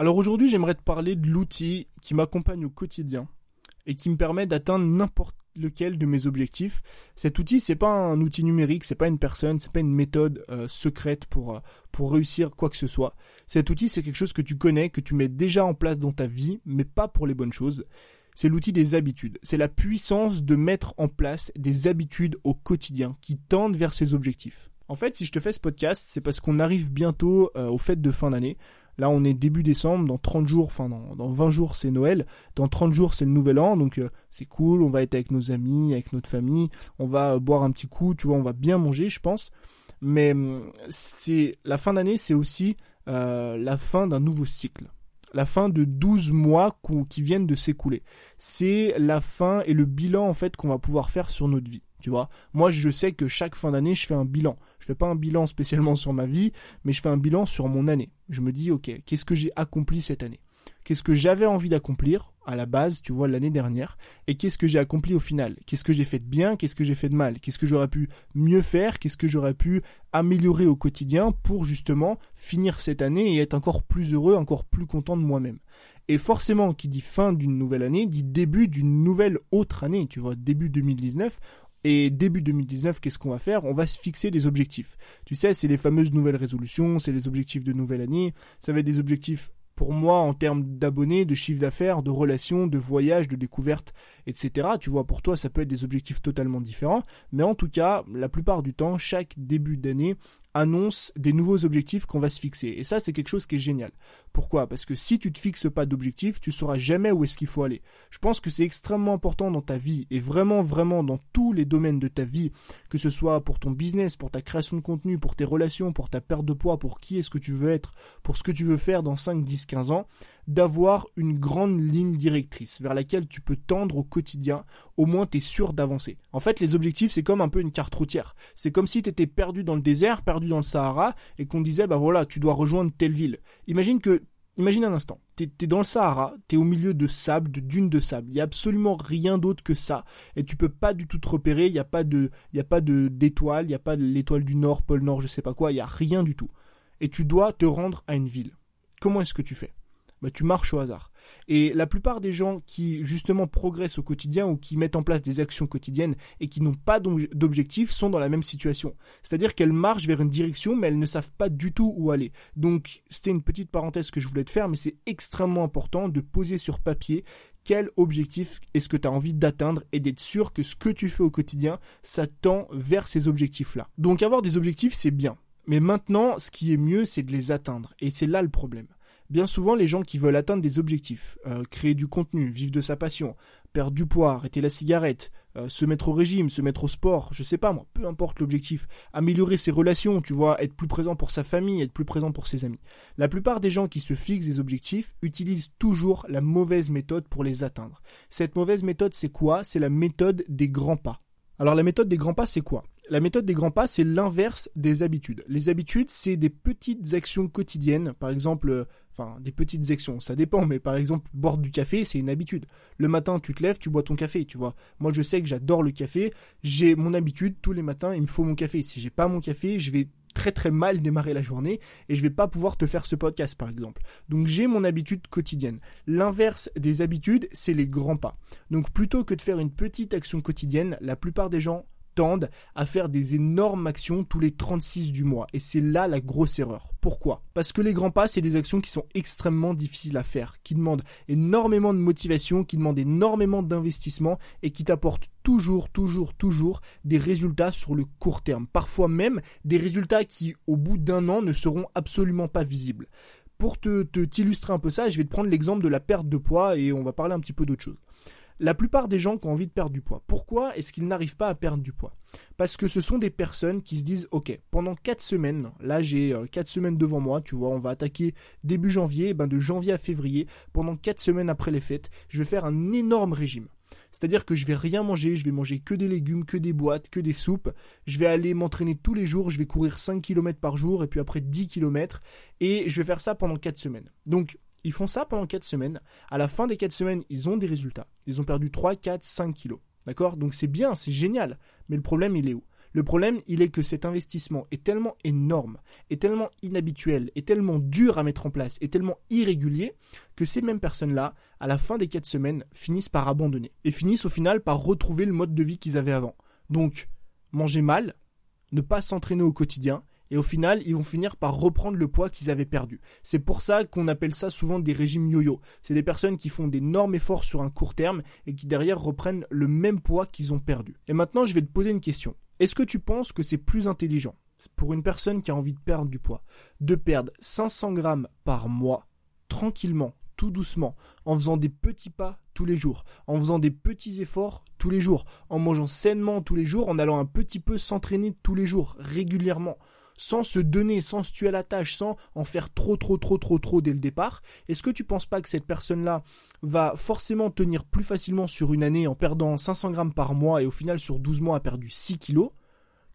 Alors aujourd'hui, j'aimerais te parler de l'outil qui m'accompagne au quotidien et qui me permet d'atteindre n'importe lequel de mes objectifs. Cet outil, c'est pas un outil numérique, c'est pas une personne, c'est pas une méthode euh, secrète pour euh, pour réussir quoi que ce soit. Cet outil, c'est quelque chose que tu connais, que tu mets déjà en place dans ta vie, mais pas pour les bonnes choses. C'est l'outil des habitudes. C'est la puissance de mettre en place des habitudes au quotidien qui tendent vers ces objectifs. En fait, si je te fais ce podcast, c'est parce qu'on arrive bientôt euh, aux de fin d'année. Là, on est début décembre, dans 30 jours, enfin dans, dans 20 jours, c'est Noël. Dans 30 jours, c'est le nouvel an, donc euh, c'est cool, on va être avec nos amis, avec notre famille, on va euh, boire un petit coup, tu vois, on va bien manger, je pense. Mais hum, c'est la fin d'année, c'est aussi euh, la fin d'un nouveau cycle. La fin de 12 mois qui viennent de s'écouler. C'est la fin et le bilan en fait qu'on va pouvoir faire sur notre vie. Tu vois, moi je sais que chaque fin d'année je fais un bilan. Je fais pas un bilan spécialement sur ma vie, mais je fais un bilan sur mon année. Je me dis ok, qu'est-ce que j'ai accompli cette année? Qu'est-ce que j'avais envie d'accomplir à la base, tu vois, l'année dernière? Et qu'est-ce que j'ai accompli au final? Qu'est-ce que j'ai fait de bien? Qu'est-ce que j'ai fait de mal? Qu'est-ce que j'aurais pu mieux faire? Qu'est-ce que j'aurais pu améliorer au quotidien pour justement finir cette année et être encore plus heureux, encore plus content de moi-même? Et forcément, qui dit fin d'une nouvelle année, dit début d'une nouvelle autre année, tu vois, début 2019, et début 2019, qu'est-ce qu'on va faire? On va se fixer des objectifs. Tu sais, c'est les fameuses nouvelles résolutions, c'est les objectifs de nouvelle année. Ça va être des objectifs pour moi en termes d'abonnés, de chiffre d'affaires, de relations, de voyages, de découvertes, etc. Tu vois, pour toi, ça peut être des objectifs totalement différents. Mais en tout cas, la plupart du temps, chaque début d'année annonce des nouveaux objectifs qu'on va se fixer. Et ça, c'est quelque chose qui est génial. Pourquoi? Parce que si tu te fixes pas d'objectifs, tu sauras jamais où est-ce qu'il faut aller. Je pense que c'est extrêmement important dans ta vie et vraiment, vraiment dans tous les domaines de ta vie, que ce soit pour ton business, pour ta création de contenu, pour tes relations, pour ta perte de poids, pour qui est-ce que tu veux être, pour ce que tu veux faire dans 5, 10, 15 ans, d'avoir une grande ligne directrice vers laquelle tu peux tendre au quotidien, au moins tu es sûr d'avancer. En fait, les objectifs, c'est comme un peu une carte routière. C'est comme si tu étais perdu dans le désert, perdu dans le Sahara, et qu'on disait, bah voilà, tu dois rejoindre telle ville. Imagine que Imagine un instant, t'es es dans le Sahara, t'es au milieu de sable, de dunes de sable. Il y a absolument rien d'autre que ça, et tu peux pas du tout te repérer. Il y a pas de, y a pas de d'étoile, il y a pas l'étoile du Nord, pôle Nord, je sais pas quoi. Il y a rien du tout. Et tu dois te rendre à une ville. Comment est-ce que tu fais? Bah, tu marches au hasard. Et la plupart des gens qui justement progressent au quotidien ou qui mettent en place des actions quotidiennes et qui n'ont pas d'objectif sont dans la même situation. C'est-à-dire qu'elles marchent vers une direction mais elles ne savent pas du tout où aller. Donc c'était une petite parenthèse que je voulais te faire mais c'est extrêmement important de poser sur papier quel objectif est-ce que tu as envie d'atteindre et d'être sûr que ce que tu fais au quotidien, ça tend vers ces objectifs-là. Donc avoir des objectifs, c'est bien. Mais maintenant, ce qui est mieux, c'est de les atteindre. Et c'est là le problème. Bien souvent, les gens qui veulent atteindre des objectifs, euh, créer du contenu, vivre de sa passion, perdre du poids, arrêter la cigarette, euh, se mettre au régime, se mettre au sport, je sais pas moi, peu importe l'objectif, améliorer ses relations, tu vois, être plus présent pour sa famille, être plus présent pour ses amis. La plupart des gens qui se fixent des objectifs utilisent toujours la mauvaise méthode pour les atteindre. Cette mauvaise méthode, c'est quoi? C'est la méthode des grands pas. Alors la méthode des grands pas, c'est quoi? La méthode des grands pas, c'est l'inverse des habitudes. Les habitudes, c'est des petites actions quotidiennes. Par exemple, des petites actions. Ça dépend, mais par exemple, boire du café, c'est une habitude. Le matin, tu te lèves, tu bois ton café, tu vois. Moi, je sais que j'adore le café. J'ai mon habitude, tous les matins, il me faut mon café. Si j'ai pas mon café, je vais très très mal démarrer la journée et je vais pas pouvoir te faire ce podcast par exemple. Donc j'ai mon habitude quotidienne. L'inverse des habitudes, c'est les grands pas. Donc plutôt que de faire une petite action quotidienne, la plupart des gens à faire des énormes actions tous les 36 du mois. Et c'est là la grosse erreur. Pourquoi? Parce que les grands pas, c'est des actions qui sont extrêmement difficiles à faire, qui demandent énormément de motivation, qui demandent énormément d'investissement et qui t'apportent toujours, toujours, toujours des résultats sur le court terme. Parfois même des résultats qui, au bout d'un an, ne seront absolument pas visibles. Pour te t'illustrer un peu ça, je vais te prendre l'exemple de la perte de poids et on va parler un petit peu d'autre chose la plupart des gens qui ont envie de perdre du poids, pourquoi est-ce qu'ils n'arrivent pas à perdre du poids? Parce que ce sont des personnes qui se disent, ok, pendant 4 semaines, là j'ai 4 euh, semaines devant moi, tu vois, on va attaquer début janvier, ben de janvier à février, pendant 4 semaines après les fêtes, je vais faire un énorme régime. C'est-à-dire que je vais rien manger, je vais manger que des légumes, que des boîtes, que des soupes. Je vais aller m'entraîner tous les jours, je vais courir 5 km par jour et puis après 10 km et je vais faire ça pendant 4 semaines. Donc ils font ça pendant 4 semaines. À la fin des 4 semaines, ils ont des résultats. Ils ont perdu 3, 4, 5 kilos. D'accord? Donc c'est bien, c'est génial. Mais le problème, il est où? Le problème, il est que cet investissement est tellement énorme, est tellement inhabituel, est tellement dur à mettre en place, est tellement irrégulier que ces mêmes personnes-là, à la fin des 4 semaines, finissent par abandonner et finissent au final par retrouver le mode de vie qu'ils avaient avant. Donc, manger mal, ne pas s'entraîner au quotidien, et au final, ils vont finir par reprendre le poids qu'ils avaient perdu. C'est pour ça qu'on appelle ça souvent des régimes yo-yo. C'est des personnes qui font d'énormes efforts sur un court terme et qui derrière reprennent le même poids qu'ils ont perdu. Et maintenant, je vais te poser une question. Est-ce que tu penses que c'est plus intelligent pour une personne qui a envie de perdre du poids de perdre 500 grammes par mois tranquillement, tout doucement, en faisant des petits pas tous les jours, en faisant des petits efforts tous les jours, en mangeant sainement tous les jours, en allant un petit peu s'entraîner tous les jours, régulièrement, sans se donner, sans se tuer à la tâche, sans en faire trop, trop, trop, trop, trop dès le départ, est-ce que tu penses pas que cette personne-là va forcément tenir plus facilement sur une année en perdant 500 grammes par mois et au final sur 12 mois a perdu 6 kilos?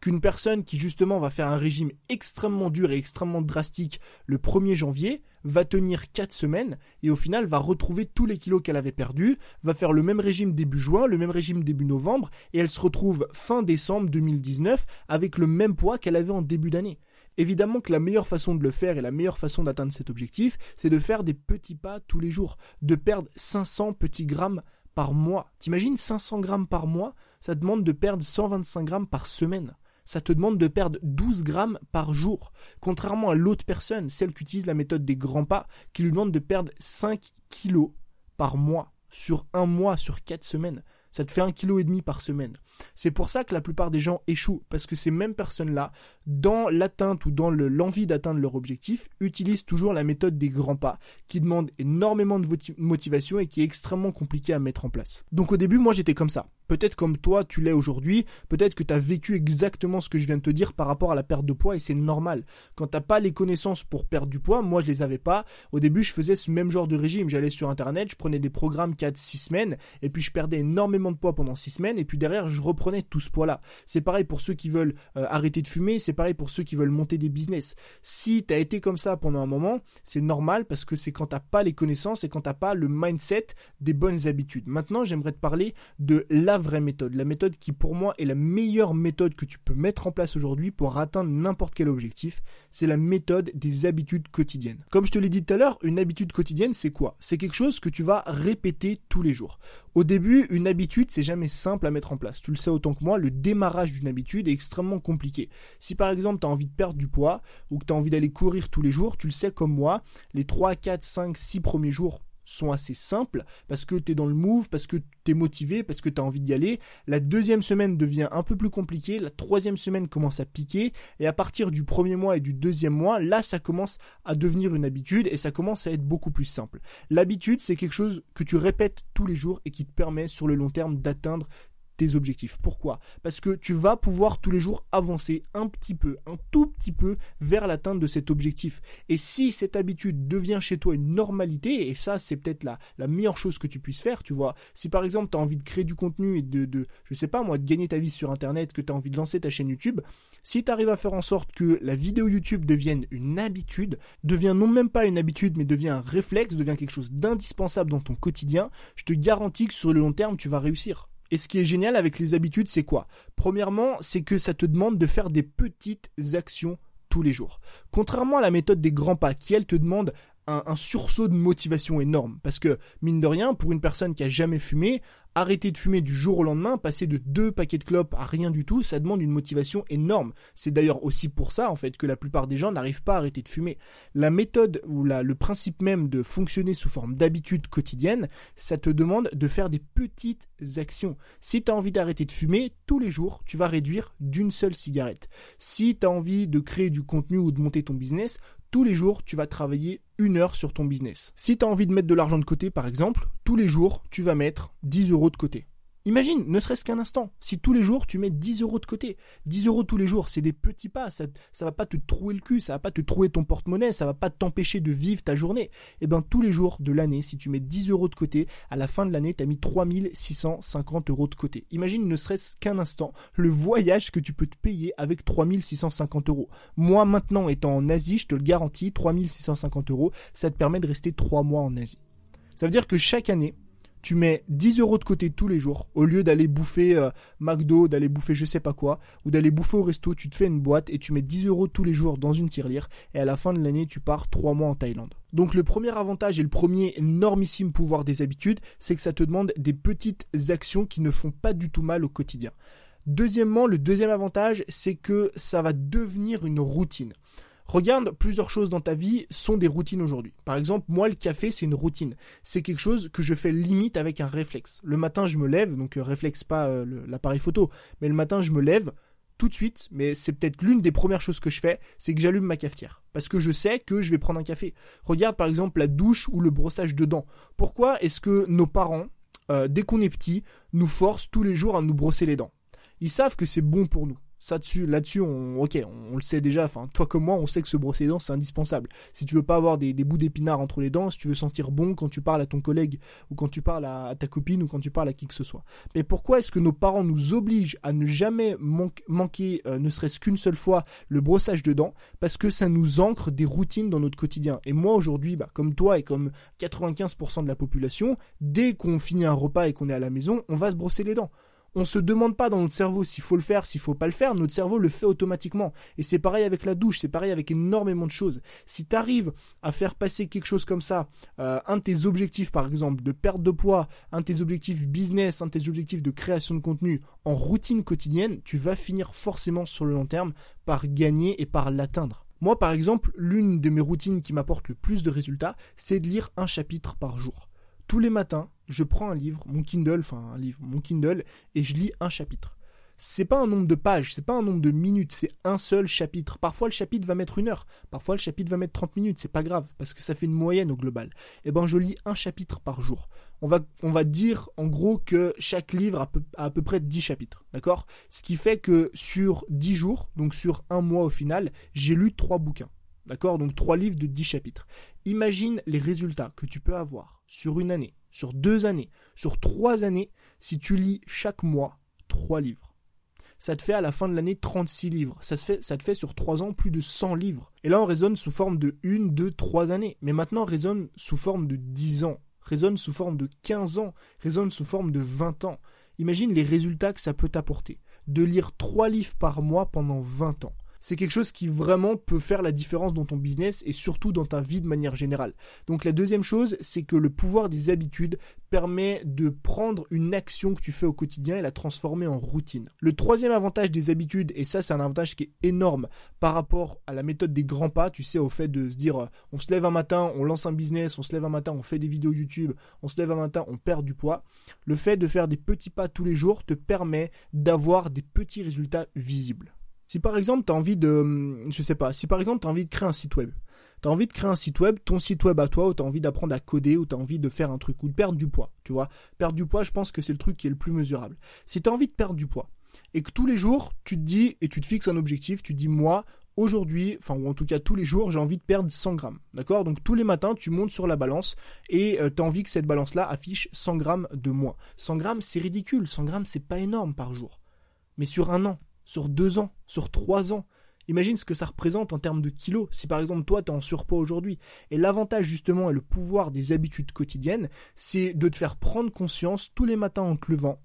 Qu'une personne qui justement va faire un régime extrêmement dur et extrêmement drastique le 1er janvier va tenir 4 semaines et au final va retrouver tous les kilos qu'elle avait perdus, va faire le même régime début juin, le même régime début novembre et elle se retrouve fin décembre 2019 avec le même poids qu'elle avait en début d'année. Évidemment que la meilleure façon de le faire et la meilleure façon d'atteindre cet objectif, c'est de faire des petits pas tous les jours, de perdre 500 petits grammes par mois. T'imagines 500 grammes par mois, ça demande de perdre 125 grammes par semaine ça te demande de perdre 12 grammes par jour. Contrairement à l'autre personne, celle qui utilise la méthode des grands pas, qui lui demande de perdre 5 kilos par mois, sur un mois, sur 4 semaines. Ça te fait un kilo et demi par semaine. C'est pour ça que la plupart des gens échouent, parce que ces mêmes personnes-là, dans l'atteinte ou dans l'envie d'atteindre leur objectif, utilisent toujours la méthode des grands pas, qui demande énormément de motivation et qui est extrêmement compliquée à mettre en place. Donc au début, moi j'étais comme ça. Peut-être comme toi tu l'es aujourd'hui, peut-être que tu as vécu exactement ce que je viens de te dire par rapport à la perte de poids et c'est normal. Quand t'as pas les connaissances pour perdre du poids, moi je les avais pas. Au début je faisais ce même genre de régime, j'allais sur internet, je prenais des programmes 4-6 semaines et puis je perdais énormément de poids pendant 6 semaines et puis derrière je reprenais tout ce poids-là. C'est pareil pour ceux qui veulent euh, arrêter de fumer, c'est pareil pour ceux qui veulent monter des business. Si tu as été comme ça pendant un moment, c'est normal parce que c'est quand t'as pas les connaissances et quand t'as pas le mindset des bonnes habitudes. Maintenant j'aimerais te parler de la vraie méthode, la méthode qui pour moi est la meilleure méthode que tu peux mettre en place aujourd'hui pour atteindre n'importe quel objectif, c'est la méthode des habitudes quotidiennes. Comme je te l'ai dit tout à l'heure, une habitude quotidienne c'est quoi? C'est quelque chose que tu vas répéter tous les jours. Au début, une habitude c'est jamais simple à mettre en place. Tu le sais autant que moi, le démarrage d'une habitude est extrêmement compliqué. Si par exemple tu as envie de perdre du poids ou que tu as envie d'aller courir tous les jours, tu le sais comme moi, les 3, 4, 5, 6 premiers jours sont assez simples parce que tu es dans le move, parce que tu es motivé, parce que tu as envie d'y aller. La deuxième semaine devient un peu plus compliquée, la troisième semaine commence à piquer et à partir du premier mois et du deuxième mois, là ça commence à devenir une habitude et ça commence à être beaucoup plus simple. L'habitude, c'est quelque chose que tu répètes tous les jours et qui te permet sur le long terme d'atteindre tes objectifs. Pourquoi? Parce que tu vas pouvoir tous les jours avancer un petit peu, un tout petit peu vers l'atteinte de cet objectif. Et si cette habitude devient chez toi une normalité, et ça c'est peut-être la, meilleure chose que tu puisses faire, tu vois, si par exemple tu as envie de créer du contenu et de, de, je sais pas moi, de gagner ta vie sur Internet, que tu as envie de lancer ta chaîne YouTube, si tu arrives à faire en sorte que la vidéo YouTube devienne une habitude, devient non même pas une habitude, mais devient un réflexe, devient quelque chose d'indispensable dans ton quotidien, je te garantis que sur le long terme, tu vas réussir. Et ce qui est génial avec les habitudes, c'est quoi? Premièrement, c'est que ça te demande de faire des petites actions tous les jours. Contrairement à la méthode des grands pas, qui elle te demande un, sursaut de motivation énorme. Parce que, mine de rien, pour une personne qui a jamais fumé, arrêter de fumer du jour au lendemain, passer de deux paquets de clopes à rien du tout, ça demande une motivation énorme. C'est d'ailleurs aussi pour ça, en fait, que la plupart des gens n'arrivent pas à arrêter de fumer. La méthode ou la, le principe même de fonctionner sous forme d'habitude quotidienne, ça te demande de faire des petites actions. Si tu as envie d'arrêter de fumer, tous les jours, tu vas réduire d'une seule cigarette. Si tu as envie de créer du contenu ou de monter ton business, tous les jours, tu vas travailler une heure sur ton business. Si tu as envie de mettre de l'argent de côté, par exemple, tous les jours, tu vas mettre 10 euros de côté. Imagine, ne serait-ce qu'un instant, si tous les jours tu mets 10 euros de côté, 10 euros tous les jours, c'est des petits pas, ça, ça va pas te trouer le cul, ça va pas te trouer ton porte-monnaie, ça va pas t'empêcher de vivre ta journée. Et eh ben tous les jours de l'année, si tu mets 10 euros de côté, à la fin de l'année, tu as mis 3650 euros de côté. Imagine, ne serait-ce qu'un instant, le voyage que tu peux te payer avec 3650 euros. Moi maintenant, étant en Asie, je te le garantis, 3650 euros, ça te permet de rester 3 mois en Asie. Ça veut dire que chaque année, tu mets 10 euros de côté tous les jours, au lieu d'aller bouffer euh, McDo, d'aller bouffer je sais pas quoi, ou d'aller bouffer au resto, tu te fais une boîte et tu mets 10 euros tous les jours dans une tirelire, et à la fin de l'année, tu pars 3 mois en Thaïlande. Donc le premier avantage et le premier énormissime pouvoir des habitudes, c'est que ça te demande des petites actions qui ne font pas du tout mal au quotidien. Deuxièmement, le deuxième avantage, c'est que ça va devenir une routine. Regarde, plusieurs choses dans ta vie sont des routines aujourd'hui. Par exemple, moi, le café, c'est une routine. C'est quelque chose que je fais limite avec un réflexe. Le matin, je me lève, donc euh, réflexe pas euh, l'appareil photo, mais le matin, je me lève tout de suite, mais c'est peut-être l'une des premières choses que je fais, c'est que j'allume ma cafetière. Parce que je sais que je vais prendre un café. Regarde par exemple la douche ou le brossage de dents. Pourquoi est-ce que nos parents, euh, dès qu'on est petit, nous forcent tous les jours à nous brosser les dents? Ils savent que c'est bon pour nous ça dessus, là-dessus, on, ok, on, le sait déjà. Toi comme moi, on sait que se brosser les dents, c'est indispensable. Si tu veux pas avoir des, bouts d'épinards entre les dents, si tu veux sentir bon quand tu parles à ton collègue ou quand tu parles à, ta copine ou quand tu parles à qui que ce soit. Mais pourquoi est-ce que nos parents nous obligent à ne jamais manquer, euh, ne serait-ce qu'une seule fois, le brossage de dents Parce que ça nous ancre des routines dans notre quotidien? Et moi aujourd'hui, bah, comme toi et comme 95% de la population, dès qu'on finit un repas et qu'on est à la maison, on va se brosser les dents on se demande pas dans notre cerveau s'il faut le faire, s'il faut pas le faire, notre cerveau le fait automatiquement. Et c'est pareil avec la douche, c'est pareil avec énormément de choses. Si tu arrives à faire passer quelque chose comme ça, euh, un de tes objectifs par exemple de perte de poids, un de tes objectifs business, un de tes objectifs de création de contenu en routine quotidienne, tu vas finir forcément sur le long terme par gagner et par l'atteindre. Moi par exemple, l'une de mes routines qui m'apporte le plus de résultats, c'est de lire un chapitre par jour. Tous les matins, je prends un livre, mon Kindle, enfin un livre, mon Kindle, et je lis un chapitre. C'est pas un nombre de pages, c'est pas un nombre de minutes, c'est un seul chapitre. Parfois le chapitre va mettre une heure, parfois le chapitre va mettre 30 minutes, c'est pas grave, parce que ça fait une moyenne au global. Eh ben je lis un chapitre par jour. On va, dire en gros que chaque livre a à peu près 10 chapitres, d'accord? Ce qui fait que sur 10 jours, donc sur un mois au final, j'ai lu 3 bouquins. D'accord? Donc 3 livres de 10 chapitres. Imagine les résultats que tu peux avoir sur une année, sur deux années, sur trois années, si tu lis chaque mois trois livres. Ça te fait à la fin de l'année 36 livres. Ça te fait sur trois ans plus de 100 livres. Et là, on raisonne sous forme de une, deux, trois années. Mais maintenant, on raisonne sous forme de 10 ans. Raisonne sous forme de 15 ans. Raisonne sous forme de 20 ans. Imagine les résultats que ça peut t'apporter. De lire trois livres par mois pendant 20 ans c'est quelque chose qui vraiment peut faire la différence dans ton business et surtout dans ta vie de manière générale. Donc la deuxième chose, c'est que le pouvoir des habitudes permet de prendre une action que tu fais au quotidien et la transformer en routine. Le troisième avantage des habitudes, et ça c'est un avantage qui est énorme par rapport à la méthode des grands pas, tu sais, au fait de se dire on se lève un matin, on lance un business, on se lève un matin, on fait des vidéos YouTube, on se lève un matin, on perd du poids. Le fait de faire des petits pas tous les jours te permet d'avoir des petits résultats visibles. Si par exemple tu as envie de, hum, je sais pas, si par exemple tu as envie de créer un site web, tu as envie de créer un site web, ton site web à toi, ou tu as envie d'apprendre à coder, ou tu as envie de faire un truc, ou de perdre du poids, tu vois. Perdre du poids, je pense que c'est le truc qui est le plus mesurable. Si tu as envie de perdre du poids, et que tous les jours, tu te dis, et tu te fixes un objectif, tu dis, moi, aujourd'hui, enfin, ou en tout cas tous les jours, j'ai envie de perdre 100 grammes. D'accord? Donc tous les matins, tu montes sur la balance et euh, tu as envie que cette balance-là affiche 100 grammes de moins. 100 grammes, c'est ridicule. 100 grammes, c'est pas énorme par jour. Mais sur un an, sur deux ans, sur trois ans. Imagine ce que ça représente en termes de kilos, si par exemple toi tu es en surpoids aujourd'hui. Et l'avantage justement et le pouvoir des habitudes quotidiennes, c'est de te faire prendre conscience tous les matins en te levant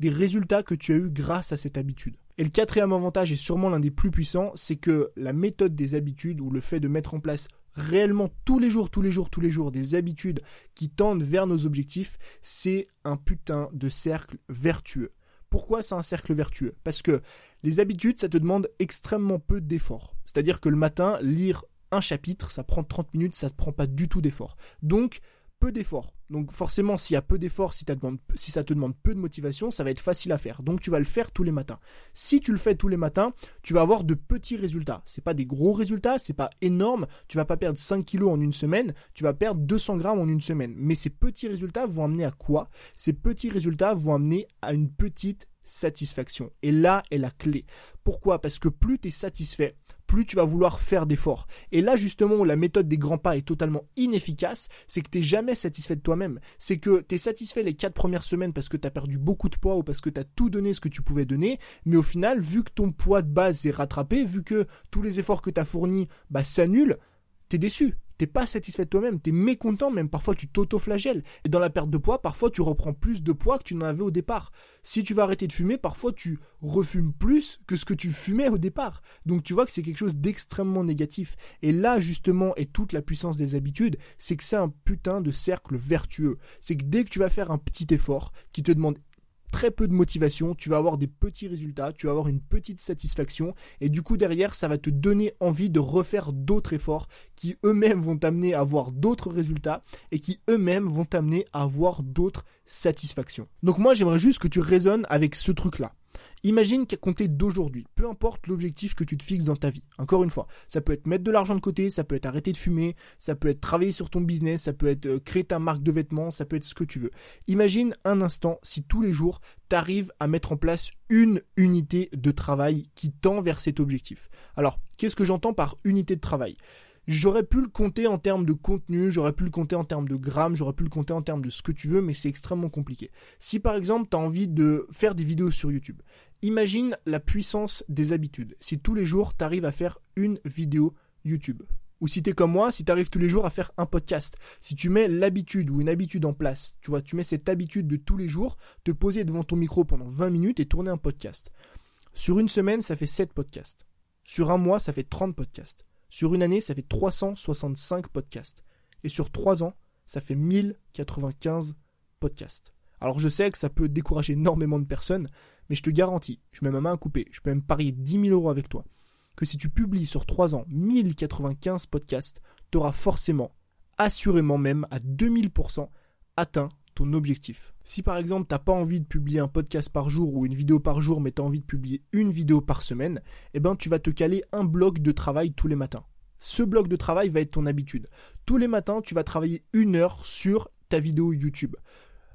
des résultats que tu as eus grâce à cette habitude. Et le quatrième avantage est sûrement l'un des plus puissants, c'est que la méthode des habitudes ou le fait de mettre en place réellement tous les jours, tous les jours, tous les jours des habitudes qui tendent vers nos objectifs, c'est un putain de cercle vertueux. Pourquoi c'est un cercle vertueux Parce que les habitudes, ça te demande extrêmement peu d'efforts. C'est-à-dire que le matin, lire un chapitre, ça prend 30 minutes, ça ne te prend pas du tout d'efforts. Donc, peu d'efforts. Donc forcément, s'il y a peu d'efforts, si, ça te demande peu de motivation, ça va être facile à faire. Donc tu vas le faire tous les matins. Si tu le fais tous les matins, tu vas avoir de petits résultats. C'est pas des gros résultats, c'est pas énorme. Tu vas pas perdre 5 kilos en une semaine, tu vas perdre 200 grammes en une semaine. Mais ces petits résultats vont amener à quoi? Ces petits résultats vont amener à une petite satisfaction. Et là est la clé. Pourquoi? Parce que plus tu es satisfait, plus tu vas vouloir faire d'efforts. Et là, justement, où la méthode des grands pas est totalement inefficace, c'est que tu n'es jamais satisfait de toi-même. C'est que tu es satisfait les quatre premières semaines parce que tu as perdu beaucoup de poids ou parce que tu as tout donné ce que tu pouvais donner, mais au final, vu que ton poids de base est rattrapé, vu que tous les efforts que tu as fournis bah, s'annulent, es déçu t'es pas satisfait de toi-même, t'es mécontent même, parfois tu t'auto-flagelles. Et dans la perte de poids, parfois tu reprends plus de poids que tu n'en avais au départ. Si tu vas arrêter de fumer, parfois tu refumes plus que ce que tu fumais au départ. Donc tu vois que c'est quelque chose d'extrêmement négatif. Et là justement est toute la puissance des habitudes, c'est que c'est un putain de cercle vertueux. C'est que dès que tu vas faire un petit effort qui te demande très peu de motivation, tu vas avoir des petits résultats, tu vas avoir une petite satisfaction, et du coup derrière ça va te donner envie de refaire d'autres efforts qui eux-mêmes vont t'amener à avoir d'autres résultats et qui eux-mêmes vont t'amener à avoir d'autres satisfactions. Donc moi j'aimerais juste que tu raisonnes avec ce truc-là. Imagine qu'à compter d'aujourd'hui, peu importe l'objectif que tu te fixes dans ta vie. Encore une fois, ça peut être mettre de l'argent de côté, ça peut être arrêter de fumer, ça peut être travailler sur ton business, ça peut être euh, créer ta marque de vêtements, ça peut être ce que tu veux. Imagine un instant si tous les jours, tu arrives à mettre en place une unité de travail qui tend vers cet objectif. Alors, qu'est-ce que j'entends par unité de travail? J'aurais pu le compter en termes de contenu, j'aurais pu le compter en termes de grammes, j'aurais pu le compter en termes de ce que tu veux, mais c'est extrêmement compliqué. Si par exemple tu as envie de faire des vidéos sur YouTube, imagine la puissance des habitudes. Si tous les jours tu arrives à faire une vidéo YouTube. Ou si tu es comme moi, si tu arrives tous les jours à faire un podcast. Si tu mets l'habitude ou une habitude en place, tu vois, tu mets cette habitude de tous les jours, te poser devant ton micro pendant 20 minutes et tourner un podcast. Sur une semaine, ça fait 7 podcasts. Sur un mois, ça fait 30 podcasts. Sur une année, ça fait 365 podcasts. Et sur 3 ans, ça fait 1095 podcasts. Alors je sais que ça peut décourager énormément de personnes, mais je te garantis, je mets ma main à couper, je peux même parier 10 000 euros avec toi, que si tu publies sur 3 ans 1095 podcasts, tu auras forcément, assurément même à 2000% atteint objectif. Si par exemple t'as pas envie de publier un podcast par jour ou une vidéo par jour mais tu as envie de publier une vidéo par semaine, eh ben tu vas te caler un bloc de travail tous les matins. Ce bloc de travail va être ton habitude. Tous les matins, tu vas travailler une heure sur ta vidéo YouTube.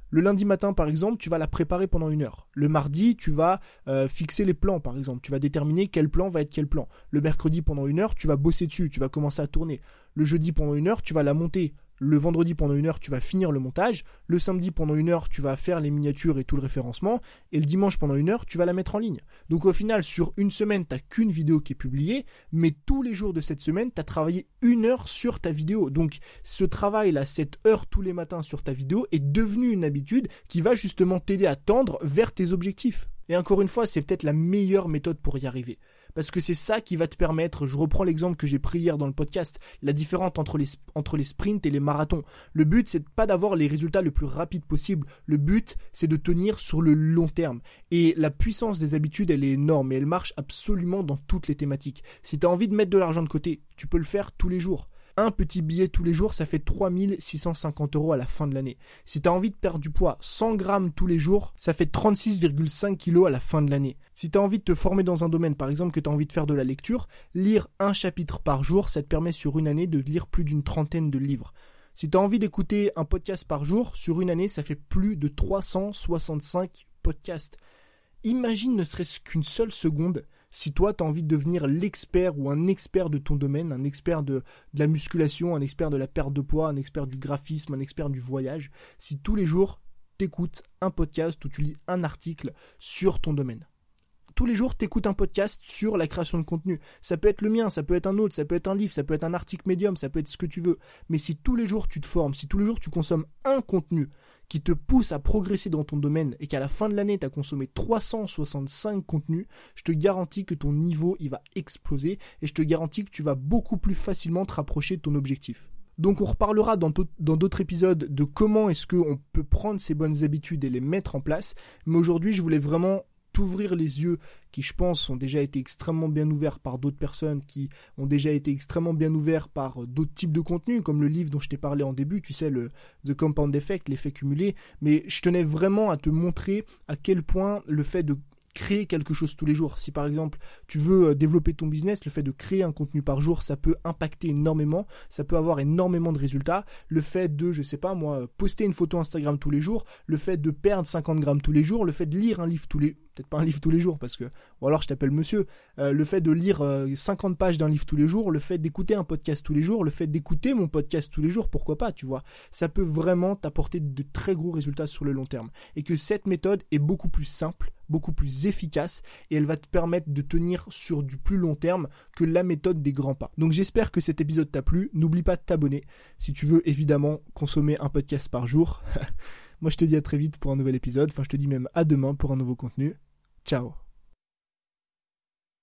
Le lundi matin, par exemple, tu vas la préparer pendant une heure. Le mardi, tu vas euh, fixer les plans, par exemple. Tu vas déterminer quel plan va être quel plan. Le mercredi, pendant une heure, tu vas bosser dessus, tu vas commencer à tourner. Le jeudi, pendant une heure, tu vas la monter. Le vendredi pendant une heure, tu vas finir le montage. Le samedi pendant une heure, tu vas faire les miniatures et tout le référencement. Et le dimanche pendant une heure, tu vas la mettre en ligne. Donc au final, sur une semaine, t'as qu'une vidéo qui est publiée, mais tous les jours de cette semaine, tu as travaillé une heure sur ta vidéo. Donc ce travail-là, cette heure tous les matins sur ta vidéo, est devenu une habitude qui va justement t'aider à tendre vers tes objectifs. Et encore une fois, c'est peut-être la meilleure méthode pour y arriver parce que c'est ça qui va te permettre, je reprends l'exemple que j'ai pris hier dans le podcast, la différence entre les, entre les sprints et les marathons. Le but, c'est pas d'avoir les résultats le plus rapides possible. Le but, c'est de tenir sur le long terme. Et la puissance des habitudes, elle est énorme et elle marche absolument dans toutes les thématiques. Si tu as envie de mettre de l'argent de côté, tu peux le faire tous les jours. Un petit billet tous les jours, ça fait 3650 euros à la fin de l'année. Si tu as envie de perdre du poids 100 grammes tous les jours, ça fait 36,5 kilos à la fin de l'année. Si tu as envie de te former dans un domaine, par exemple que tu as envie de faire de la lecture, lire un chapitre par jour, ça te permet sur une année de lire plus d'une trentaine de livres. Si tu as envie d'écouter un podcast par jour, sur une année, ça fait plus de 365 podcasts. Imagine ne serait-ce qu'une seule seconde si toi, tu as envie de devenir l'expert ou un expert de ton domaine, un expert de, la musculation, un expert de la perte de poids, un expert du graphisme, un expert du voyage, si tous les jours, t'écoutes un podcast ou tu lis un article sur ton domaine tous les jours, t'écoutes un podcast sur la création de contenu. Ça peut être le mien, ça peut être un autre, ça peut être un livre, ça peut être un article médium, ça peut être ce que tu veux. Mais si tous les jours tu te formes, si tous les jours tu consommes un contenu, qui te pousse à progresser dans ton domaine et qu'à la fin de l'année, tu as consommé 365 contenus, je te garantis que ton niveau, il va exploser et je te garantis que tu vas beaucoup plus facilement te rapprocher de ton objectif. Donc on reparlera dans d'autres épisodes de comment est-ce qu'on peut prendre ces bonnes habitudes et les mettre en place. Mais aujourd'hui, je voulais vraiment t'ouvrir les yeux qui je pense ont déjà été extrêmement bien ouverts par d'autres personnes qui ont déjà été extrêmement bien ouverts par d'autres types de contenus comme le livre dont je t'ai parlé en début tu sais le The Compound Effect l'effet cumulé mais je tenais vraiment à te montrer à quel point le fait de créer quelque chose tous les jours. Si par exemple tu veux euh, développer ton business, le fait de créer un contenu par jour, ça peut impacter énormément, ça peut avoir énormément de résultats. Le fait de, je sais pas moi, poster une photo Instagram tous les jours, le fait de perdre 50 grammes tous les jours, le fait de lire un livre tous les peut-être pas un livre tous les jours parce que ou alors je t'appelle monsieur. Euh, le fait de lire 50 euh, pages d'un livre tous les jours, le fait d'écouter un podcast tous les jours, le fait d'écouter mon podcast tous les jours, pourquoi pas, tu vois. Ça peut vraiment t'apporter de très gros résultats sur le long terme et que cette méthode est beaucoup plus simple, beaucoup plus efficace et elle va te permettre de tenir sur du plus long terme que la méthode des grands pas. Donc j'espère que cet épisode t'a plu. N'oublie pas de t'abonner si tu veux évidemment consommer un podcast par jour. Moi je te dis à très vite pour un nouvel épisode. Enfin je te dis même à demain pour un nouveau contenu. Ciao